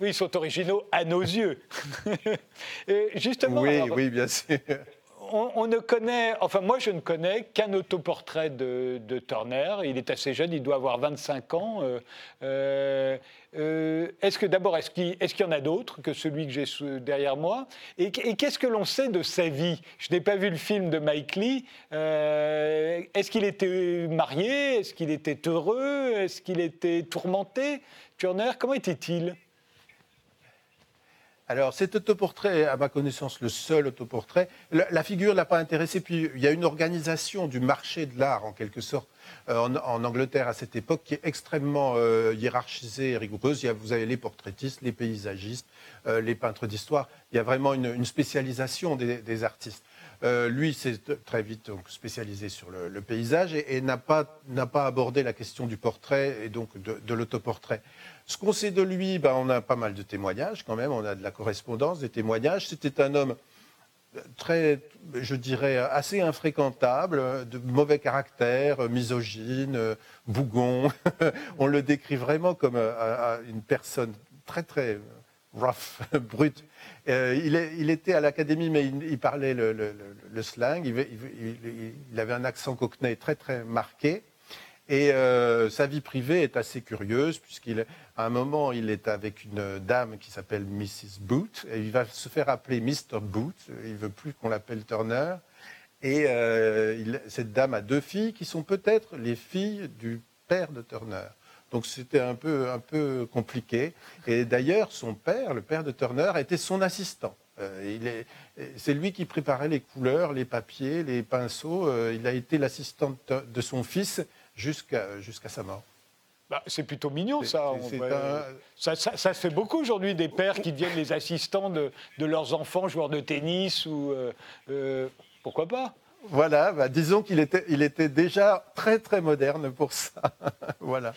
oui, ils sont originaux à nos yeux. <laughs> justement. Oui, oui, bien sûr on, ne connaît, enfin moi je ne connais qu'un autoportrait de, Turner. Il est assez jeune, il doit avoir 25 ans. Euh, euh, euh, est-ce que d'abord, est-ce qu'il y en a d'autres que celui que j'ai derrière moi? Et, qu'est-ce que l'on sait de sa vie? Je n'ai pas vu le film de Mike Lee. est-ce qu'il était marié? Est-ce qu'il était heureux? Est-ce qu'il était tourmenté? Turner, comment était-il? Alors, cet autoportrait à ma connaissance, le seul autoportrait. La, figure ne l'a pas intéressé. Puis, il y a une organisation du marché de l'art, en quelque sorte, en, Angleterre à cette époque qui est extrêmement hiérarchisée et rigoureuse. vous avez les portraitistes, les paysagistes, les peintres d'histoire. Il y a vraiment une, spécialisation des artistes. Euh, lui s'est très vite spécialisé sur le, paysage et, n'a pas, abordé la question du portrait et donc de, l'autoportrait. Ce qu'on sait de lui, ben, on a pas mal de témoignages quand même, on a de la correspondance, des témoignages. C'était un homme très, je dirais, assez infréquentable, de mauvais caractère, misogyne, bougon. <laughs> on le décrit vraiment comme euh, une personne très, très rough, <laughs> brute. Euh, il, était à l'académie, mais il, parlait le, slang. Il, avait un accent cockney très très marqué. Et euh, sa vie privée est assez curieuse, puisqu'à un moment, il est avec une dame qui s'appelle Mrs. Boot, et il va se faire appeler Mr. Boot. Il veut plus qu'on l'appelle Turner. Et euh, cette dame a deux filles qui sont peut-être les filles du père de Turner. Donc c'était un peu, un peu compliqué. Et d'ailleurs, son père, le père de Turner, était son assistant. Euh, c'est lui qui préparait les couleurs, les papiers, les pinceaux. Il a été l'assistant de son fils jusqu'à jusqu'à sa mort. Bah, c'est plutôt mignon, ça. ça, ça. se fait beaucoup aujourd'hui, des pères qui deviennent les assistants de, de leurs enfants, joueurs de tennis ou. Euh, pourquoi pas? Voilà, bah, disons qu'il était, il était déjà très, très moderne pour ça. <laughs> voilà.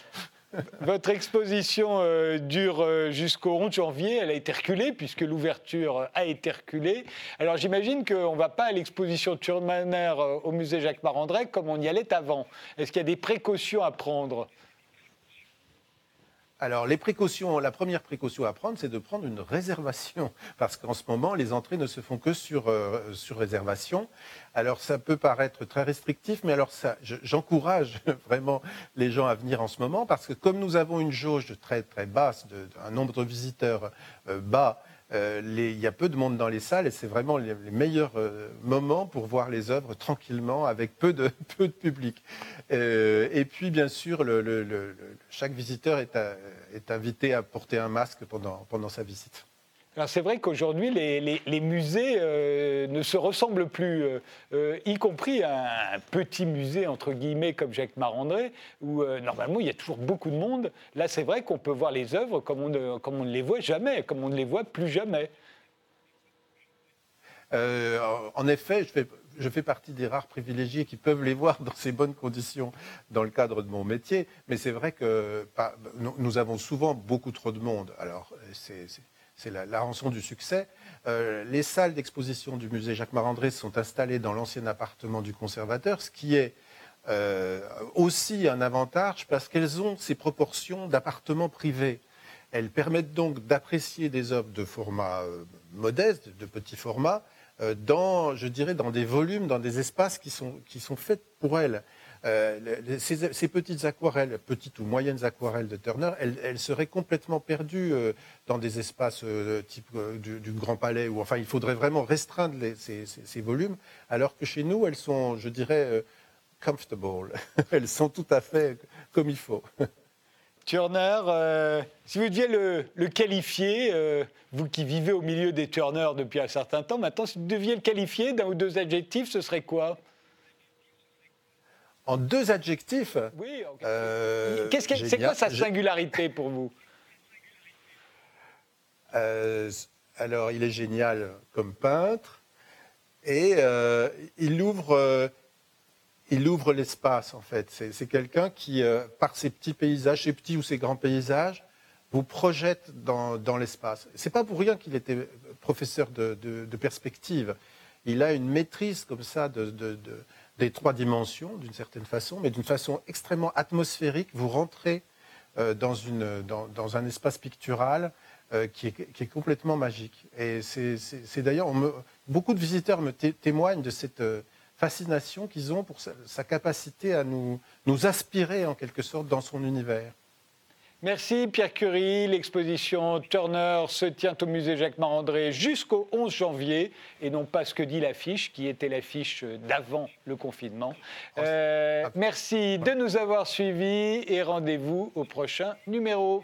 Votre exposition euh, dure euh, jusqu'au 11 janvier. Elle a été reculée puisque l'ouverture a été reculée. Alors j'imagine qu'on ne va pas à l'exposition Turmaner euh, au musée Jacques Marandré comme on y allait avant. Est-ce qu'il y a des précautions à prendre? Alors, les précautions, la première précaution à prendre, c'est de prendre une réservation, <laughs> parce qu'en ce moment, les entrées ne se font que sur, euh, sur réservation. Alors, ça peut paraître très restrictif, mais alors ça, j'encourage <laughs> vraiment les gens à venir en ce moment, parce que comme nous avons une jauge très très basse, un nombre de visiteurs euh, bas, euh, il y a peu de monde dans les salles et c'est vraiment les, meilleurs euh, moments pour voir les œuvres tranquillement avec peu de, <laughs> peu de public. Euh, et puis, bien sûr, chaque visiteur est, est, invité à porter un masque pendant, pendant sa visite. C'est vrai qu'aujourd'hui, les, musées euh, ne se ressemblent plus, euh, euh, y compris un, petit musée, entre guillemets, comme Jacques Marandré, où normalement il y a toujours beaucoup de monde. Là, c'est vrai qu'on peut voir les œuvres comme on, ne, les voit jamais, comme on ne les voit plus jamais. en effet, je fais, je fais partie des rares privilégiés qui peuvent les voir dans ces bonnes conditions dans le cadre de mon métier, mais c'est vrai que nous avons souvent beaucoup trop de monde. Alors, c'est c'est la, rançon du succès. Euh, les salles d'exposition du musée Jacques Marandré sont installées dans l'ancien appartement du conservateur, ce qui est euh, aussi un avantage parce qu'elles ont ces proportions d'appartements privés. Elles permettent donc d'apprécier des œuvres de format euh, modeste, de petit format, dans, je dirais, dans des volumes, dans des espaces qui sont, qui sont faits pour elles. Euh, ces, petites aquarelles, petites ou moyennes aquarelles de Turner, elles, seraient complètement perdues euh, dans des espaces euh, type du, Grand Palais, où enfin il faudrait vraiment restreindre ces, volumes, alors que chez nous, elles sont, je dirais, comfortable. <laughs> elles sont tout à fait comme il faut. <laughs> Turner, si vous deviez le, qualifier, vous qui vivez au milieu des Turner depuis un certain temps, maintenant, si vous deviez le qualifier d'un ou deux adjectifs, ce serait quoi? En deux adjectifs. Oui. Euh, c'est quoi sa singularité pour vous euh, Alors, il est génial comme peintre et euh, il ouvre, il ouvre l'espace en fait. C'est quelqu'un qui, par ses petits paysages, ses petits ou ses grands paysages, vous projette dans, dans l'espace. C'est pas pour rien qu'il était professeur de, perspective. Il a une maîtrise comme ça de des trois dimensions, d'une certaine façon, mais d'une façon extrêmement atmosphérique. Vous rentrez euh, dans, une, dans, un espace pictural euh, qui, est, complètement magique. Et c'est d'ailleurs, beaucoup de visiteurs me témoignent de cette euh, fascination qu'ils ont pour sa, capacité à nous, nous aspirer en quelque sorte dans son univers. Merci Pierre Curie. L'exposition Turner se tient au musée Jacques Marandré jusqu'au 11 janvier et non pas ce que dit l'affiche qui était l'affiche d'avant le confinement. Euh, merci de nous avoir suivis et rendez-vous au prochain numéro.